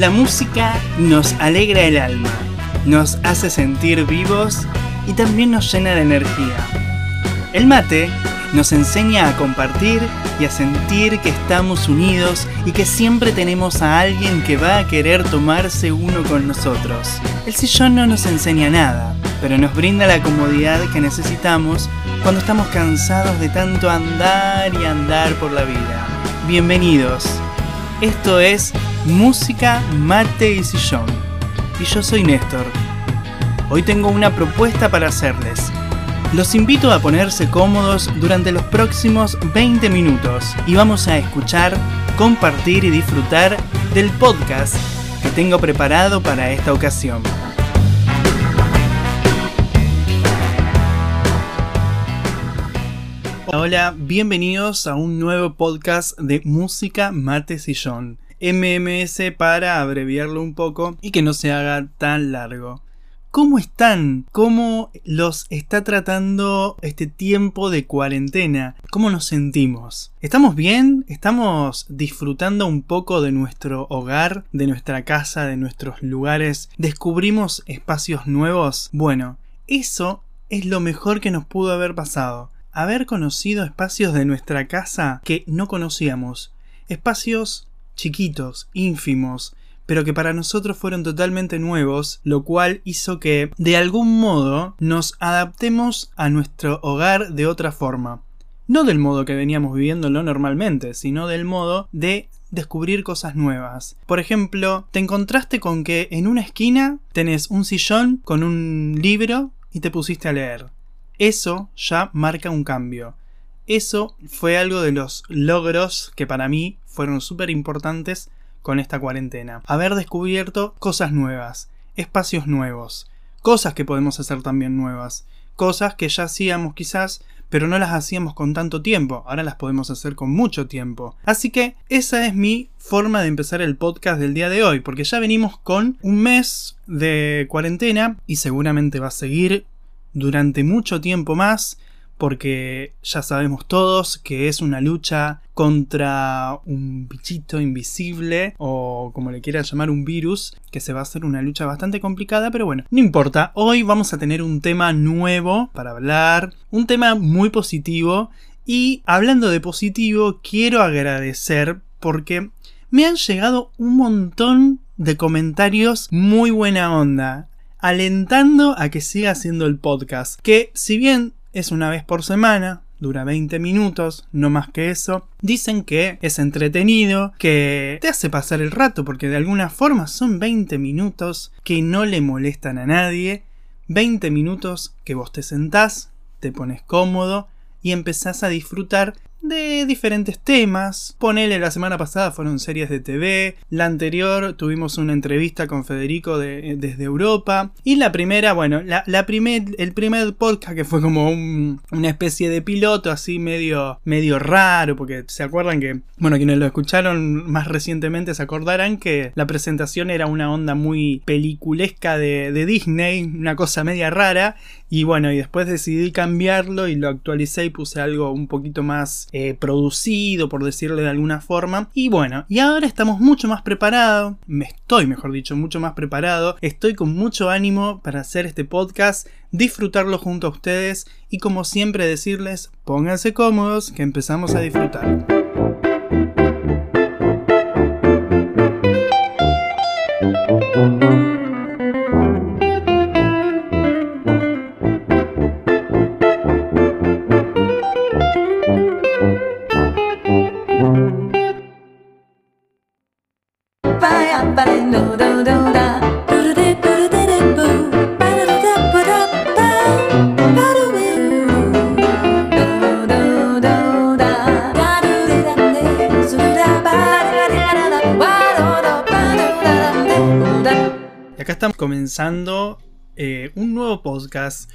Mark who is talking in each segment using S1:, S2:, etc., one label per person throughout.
S1: La música nos alegra el alma, nos hace sentir vivos y también nos llena de energía. El mate nos enseña a compartir y a sentir que estamos unidos y que siempre tenemos a alguien que va a querer tomarse uno con nosotros. El sillón no nos enseña nada, pero nos brinda la comodidad que necesitamos cuando estamos cansados de tanto andar y andar por la vida. Bienvenidos. Esto es Música, Mate y Sillón. Y yo soy Néstor. Hoy tengo una propuesta para hacerles. Los invito a ponerse cómodos durante los próximos 20 minutos y vamos a escuchar, compartir y disfrutar del podcast que tengo preparado para esta ocasión. Hola, bienvenidos a un nuevo podcast de Música, Mate, Sillón. MMS para abreviarlo un poco y que no se haga tan largo. ¿Cómo están? ¿Cómo los está tratando este tiempo de cuarentena? ¿Cómo nos sentimos? ¿Estamos bien? ¿Estamos disfrutando un poco de nuestro hogar, de nuestra casa, de nuestros lugares? ¿Descubrimos espacios nuevos? Bueno, eso es lo mejor que nos pudo haber pasado haber conocido espacios de nuestra casa que no conocíamos, espacios chiquitos, ínfimos, pero que para nosotros fueron totalmente nuevos, lo cual hizo que de algún modo nos adaptemos a nuestro hogar de otra forma. No del modo que veníamos viviéndolo normalmente, sino del modo de descubrir cosas nuevas. Por ejemplo, te encontraste con que en una esquina tenés un sillón con un libro y te pusiste a leer. Eso ya marca un cambio. Eso fue algo de los logros que para mí fueron súper importantes con esta cuarentena. Haber descubierto cosas nuevas, espacios nuevos, cosas que podemos hacer también nuevas, cosas que ya hacíamos quizás, pero no las hacíamos con tanto tiempo, ahora las podemos hacer con mucho tiempo. Así que esa es mi forma de empezar el podcast del día de hoy, porque ya venimos con un mes de cuarentena y seguramente va a seguir durante mucho tiempo más, porque ya sabemos todos que es una lucha contra un bichito invisible o como le quieras llamar un virus, que se va a hacer una lucha bastante complicada, pero bueno, no importa, hoy vamos a tener un tema nuevo para hablar, un tema muy positivo y hablando de positivo, quiero agradecer porque me han llegado un montón de comentarios muy buena onda alentando a que siga haciendo el podcast, que si bien es una vez por semana, dura 20 minutos, no más que eso. Dicen que es entretenido, que te hace pasar el rato, porque de alguna forma son 20 minutos que no le molestan a nadie. 20 minutos que vos te sentás, te pones cómodo y empezás a disfrutar de diferentes temas. Ponele, la semana pasada fueron series de TV, la anterior tuvimos una entrevista con Federico de, desde Europa, y la primera, bueno, la, la primer, el primer podcast que fue como una especie de piloto así medio, medio raro, porque se acuerdan que, bueno, quienes lo escucharon más recientemente se acordarán que la presentación era una onda muy peliculesca de, de Disney, una cosa media rara, y bueno, y después decidí cambiarlo y lo actualicé y puse algo un poquito más eh, producido, por decirle de alguna forma. Y bueno, y ahora estamos mucho más preparados, me estoy, mejor dicho, mucho más preparado, estoy con mucho ánimo para hacer este podcast, disfrutarlo junto a ustedes y como siempre decirles, pónganse cómodos que empezamos a disfrutar. Estamos comenzando eh, un nuevo podcast.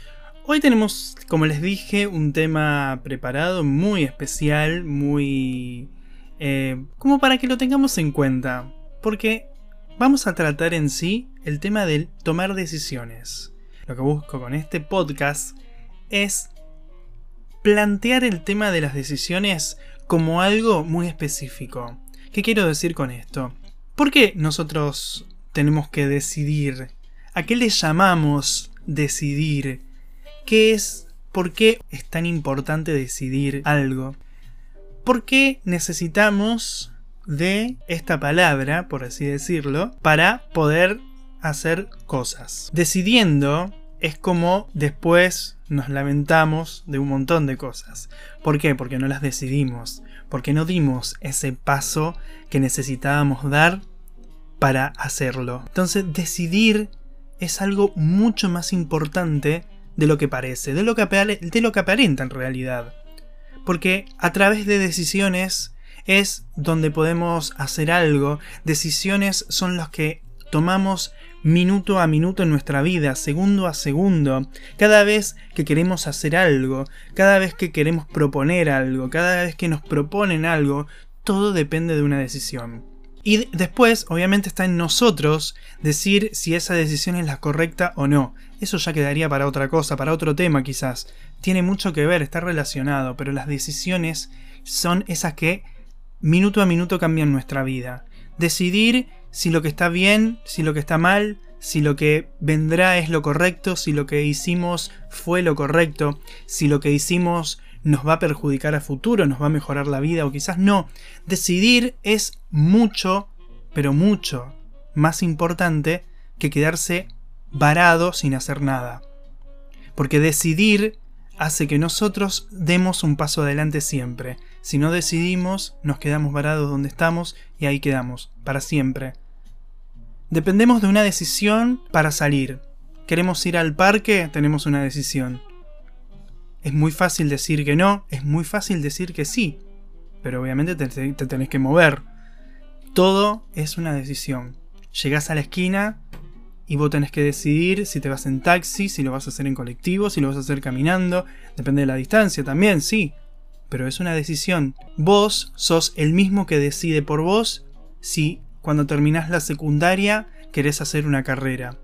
S1: Hoy tenemos, como les dije, un tema preparado muy especial, muy... Eh, como para que lo tengamos en cuenta. Porque vamos a tratar en sí el tema del tomar decisiones. Lo que busco con este podcast es plantear el tema de las decisiones como algo muy específico. ¿Qué quiero decir con esto? ¿Por qué nosotros tenemos que decidir? ¿A qué le llamamos decidir? ¿Qué es? ¿Por qué es tan importante decidir algo? ¿Por qué necesitamos de esta palabra, por así decirlo, para poder hacer cosas? Decidiendo es como después nos lamentamos de un montón de cosas. ¿Por qué? Porque no las decidimos, porque no dimos ese paso que necesitábamos dar para hacerlo. Entonces decidir es algo mucho más importante de lo que parece, de lo que, aparenta en realidad. Porque a través de decisiones es donde podemos hacer algo, decisiones son las que tomamos minuto a minuto en nuestra vida, segundo a segundo, cada vez que queremos hacer algo, cada vez que queremos proponer algo, cada vez que nos proponen algo, todo depende de una decisión. Y después, obviamente, está en nosotros decir si esa decisión es la correcta o no. Eso ya quedaría para otra cosa, para otro tema quizás. Tiene mucho que ver, está relacionado, pero las decisiones son esas que minuto a minuto cambian nuestra vida. Decidir si lo que está bien, si lo que está mal, si lo que vendrá es lo correcto, si lo que hicimos fue lo correcto, si lo que hicimos nos va a perjudicar a futuro, nos va a mejorar la vida o quizás no. Decidir es mucho, pero mucho más importante que quedarse varado sin hacer nada. Porque decidir hace que nosotros demos un paso adelante siempre. Si no decidimos, nos quedamos varados donde estamos y ahí quedamos, para siempre. Dependemos de una decisión para salir. Queremos ir al parque, tenemos una decisión. Es muy fácil decir que no, es muy fácil decir que sí, pero obviamente te, tenés que mover. Todo es una decisión. Llegás a la esquina y vos tenés que decidir si te vas en taxi, si lo vas a hacer en colectivo, si lo vas a hacer caminando, depende de la distancia también, sí, pero es una decisión. Vos sos el mismo que decide por vos si cuando terminás la secundaria querés hacer una carrera.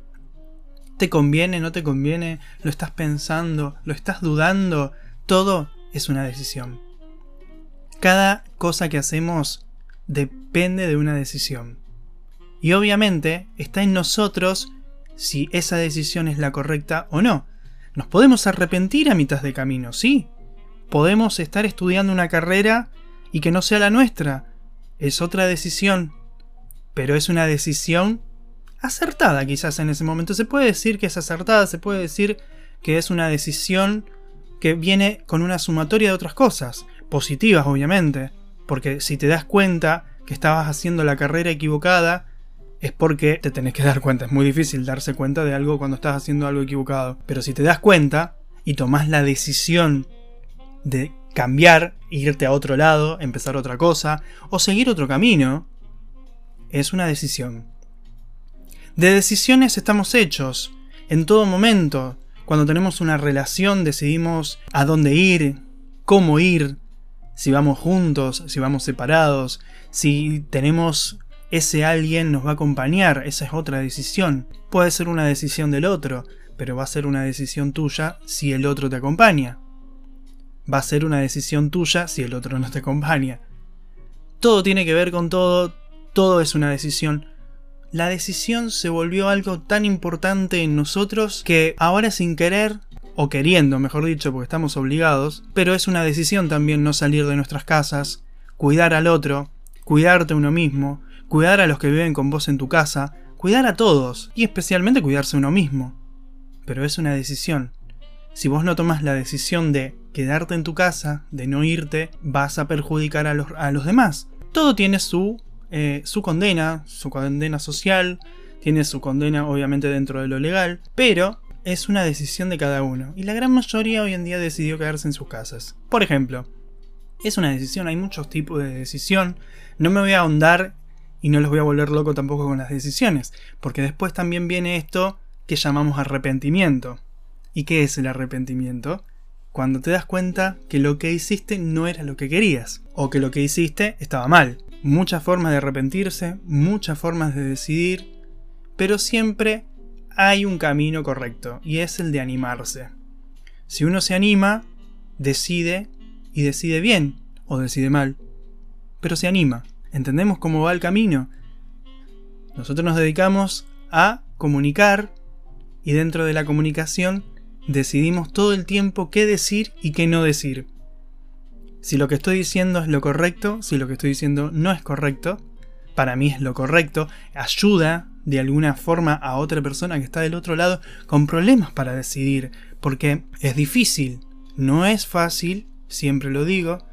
S1: ¿Te conviene? ¿No te conviene? ¿Lo estás pensando? ¿Lo estás dudando? Todo es una decisión. Cada cosa que hacemos depende de una decisión. Y obviamente está en nosotros si esa decisión es la correcta o no. Nos podemos arrepentir a mitad de camino, sí. Podemos estar estudiando una carrera y que no sea la nuestra. Es otra decisión. Pero es una decisión acertada quizás en ese momento. Se puede decir que es acertada, se puede decir que es una decisión que viene con una sumatoria de otras cosas, positivas obviamente, porque si te das cuenta que estabas haciendo la carrera equivocada, es porque te tenés que dar cuenta. Es muy difícil darse cuenta de algo cuando estás haciendo algo equivocado. Pero si te das cuenta y tomás la decisión de cambiar, irte a otro lado, empezar otra cosa, o seguir otro camino, es una decisión. De decisiones estamos hechos. En todo momento, cuando tenemos una relación, decidimos a dónde ir, cómo ir, si vamos juntos, si vamos separados, si tenemos ese alguien nos va a acompañar, esa es otra decisión. Puede ser una decisión del otro, pero va a ser una decisión tuya si el otro te acompaña. Va a ser una decisión tuya si el otro no te acompaña. Todo tiene que ver con todo, todo es una decisión la decisión se volvió algo tan importante en nosotros que ahora sin querer, o queriendo, mejor dicho, porque estamos obligados, pero es una decisión también no salir de nuestras casas, cuidar al otro, cuidarte uno mismo, cuidar a los que viven con vos en tu casa, cuidar a todos, y especialmente cuidarse uno mismo. Pero es una decisión. Si vos no tomas la decisión de quedarte en tu casa, de no irte, vas a perjudicar a los, a los demás. Todo tiene su eh, su condena, su condena social, tiene su condena obviamente dentro de lo legal, pero es una decisión de cada uno. Y la gran mayoría hoy en día decidió quedarse en sus casas. Por ejemplo, es una decisión, hay muchos tipos de decisión. No me voy a ahondar y no los voy a volver loco tampoco con las decisiones, porque después también viene esto que llamamos arrepentimiento. ¿Y qué es el arrepentimiento? Cuando te das cuenta que lo que hiciste no era lo que querías, o que lo que hiciste estaba mal muchas formas de arrepentirse, muchas formas de decidir, pero siempre hay un camino correcto y es el de animarse. Si uno se anima, decide y decide bien o decide mal, pero se anima. ¿Entendemos cómo va el camino? Nosotros nos dedicamos a comunicar y dentro de la comunicación decidimos todo el tiempo qué decir y qué no decir. Si lo que estoy diciendo es lo correcto, si lo que estoy diciendo no es correcto, para mí es lo correcto, ayuda de alguna forma a otra persona que está del otro lado con problemas para decidir, porque es difícil, no es fácil, siempre lo digo,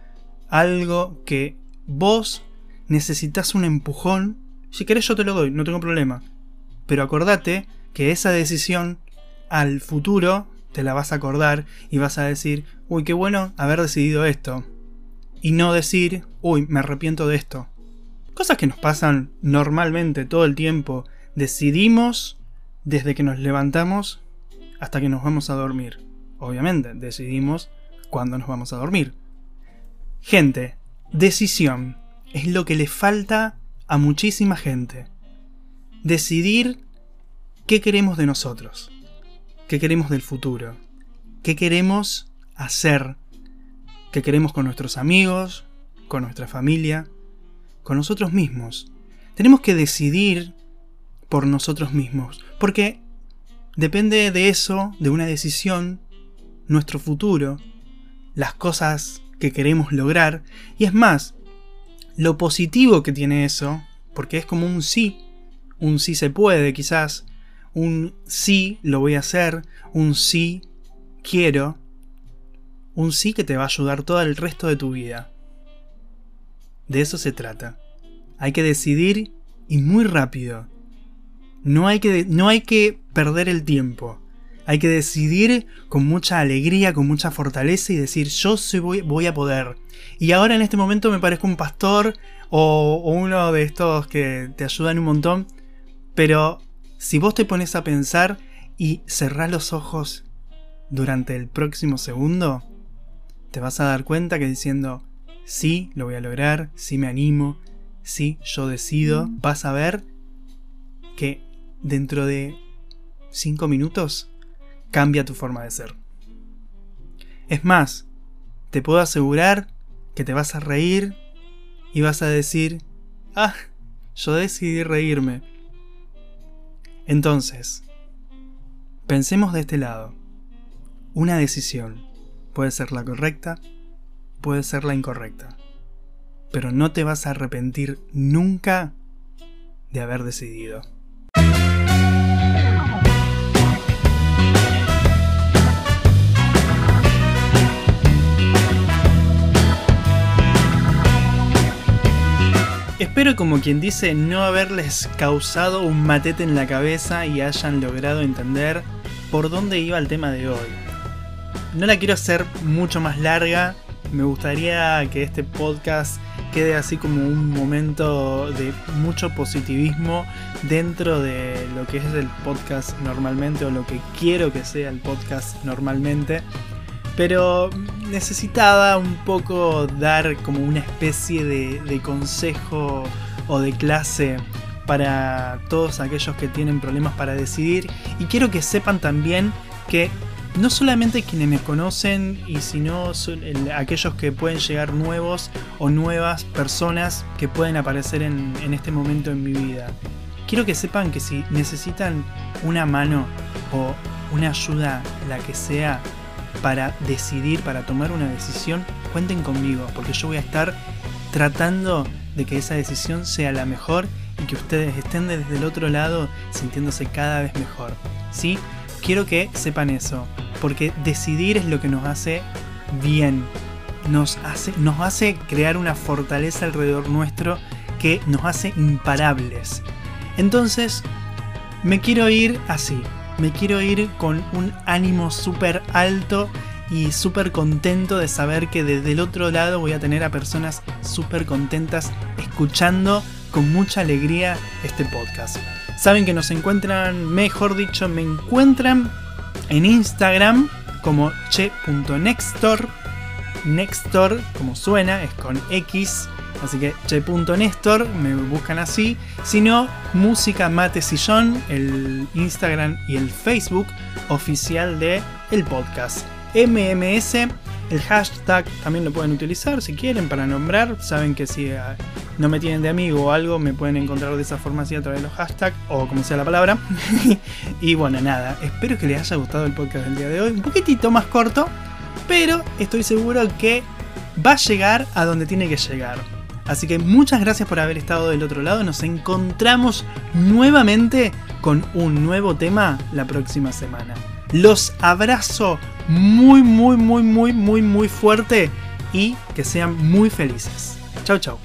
S1: algo que vos necesitas un empujón, si querés yo te lo doy, no tengo problema, pero acordate que esa decisión al futuro te la vas a acordar y vas a decir, uy, qué bueno haber decidido esto. Y no decir, uy, me arrepiento de esto. Cosas que nos pasan normalmente todo el tiempo. Decidimos desde que nos levantamos hasta que nos vamos a dormir. Obviamente, decidimos cuándo nos vamos a dormir. Gente, decisión es lo que le falta a muchísima gente. Decidir qué queremos de nosotros, qué queremos del futuro, qué queremos hacer, qué queremos con nuestros amigos, con nuestra familia, con nosotros mismos. Tenemos que decidir por nosotros mismos, porque depende de eso, de una decisión, nuestro futuro, las cosas que queremos lograr, y es más, lo positivo que tiene eso, porque es como un sí, un sí se puede quizás, un sí lo voy a hacer, un sí quiero, un sí que te va a ayudar todo el resto de tu vida. De eso se trata. Hay que decidir y muy rápido. No hay que, no hay que perder el tiempo. Hay que decidir con mucha alegría, con mucha fortaleza y decir yo voy, voy a poder. Y ahora en este momento me parezco un pastor o, o uno de estos que te ayudan un montón. Pero si vos te pones a pensar y cerrás los ojos durante el próximo segundo, te vas a dar cuenta que diciendo sí, lo voy a lograr, sí me animo, sí, yo decido, vas a ver que dentro de 5 minutos cambia tu forma de ser. Es más, te puedo asegurar que te vas a reír y vas a decir, ah, yo decidí reírme. Entonces, pensemos de este lado. Una decisión puede ser la correcta, puede ser la incorrecta, pero no te vas a arrepentir nunca de haber decidido. Espero como quien dice no haberles causado un matete en la cabeza y hayan logrado entender por dónde iba el tema de hoy. No la quiero hacer mucho más larga, me gustaría que este podcast quede así como un momento de mucho positivismo dentro de lo que es el podcast normalmente o lo que quiero que sea el podcast normalmente. Pero necesitaba un poco dar como una especie de, consejo o de clase para todos aquellos que tienen problemas para decidir. Y quiero que sepan también que no solamente quienes me conocen y sino aquellos que pueden llegar nuevos o nuevas personas que pueden aparecer en, en este momento en mi vida. Quiero que sepan que si necesitan una mano o una ayuda, la que sea, para decidir, para tomar una decisión, cuenten conmigo, porque yo voy a estar tratando de que esa decisión sea la mejor y que ustedes estén desde el otro lado sintiéndose cada vez mejor. ¿Sí? Quiero que sepan eso, porque decidir es lo que nos hace bien, nos hace, nos hace crear una fortaleza alrededor nuestro que nos hace imparables. Entonces, me quiero ir así, me quiero ir con un ánimo súper alto y súper contento de saber que desde el otro lado voy a tener a personas súper contentas escuchando con mucha alegría este podcast. Saben que nos encuentran, mejor dicho, me encuentran en Instagram como che.nextor. Nextor, como suena, es con X Así que che.nestor, me buscan así. Si no, Música Mate Sillón, el Instagram y el Facebook oficial de el podcast. MMS, el hashtag también lo pueden utilizar si quieren para nombrar. Saben que si no me tienen de amigo o algo, me pueden encontrar de esa forma así a través de los hashtags o como sea la palabra. y bueno, nada, espero que les haya gustado el podcast del día de hoy. Un poquitito más corto, pero estoy seguro que va a llegar a donde tiene que llegar. Así que muchas gracias por haber estado del otro lado. Nos encontramos nuevamente con un nuevo tema la próxima semana. Los abrazo muy, muy, muy, muy, muy, muy fuerte y que sean muy felices. Chau, chau.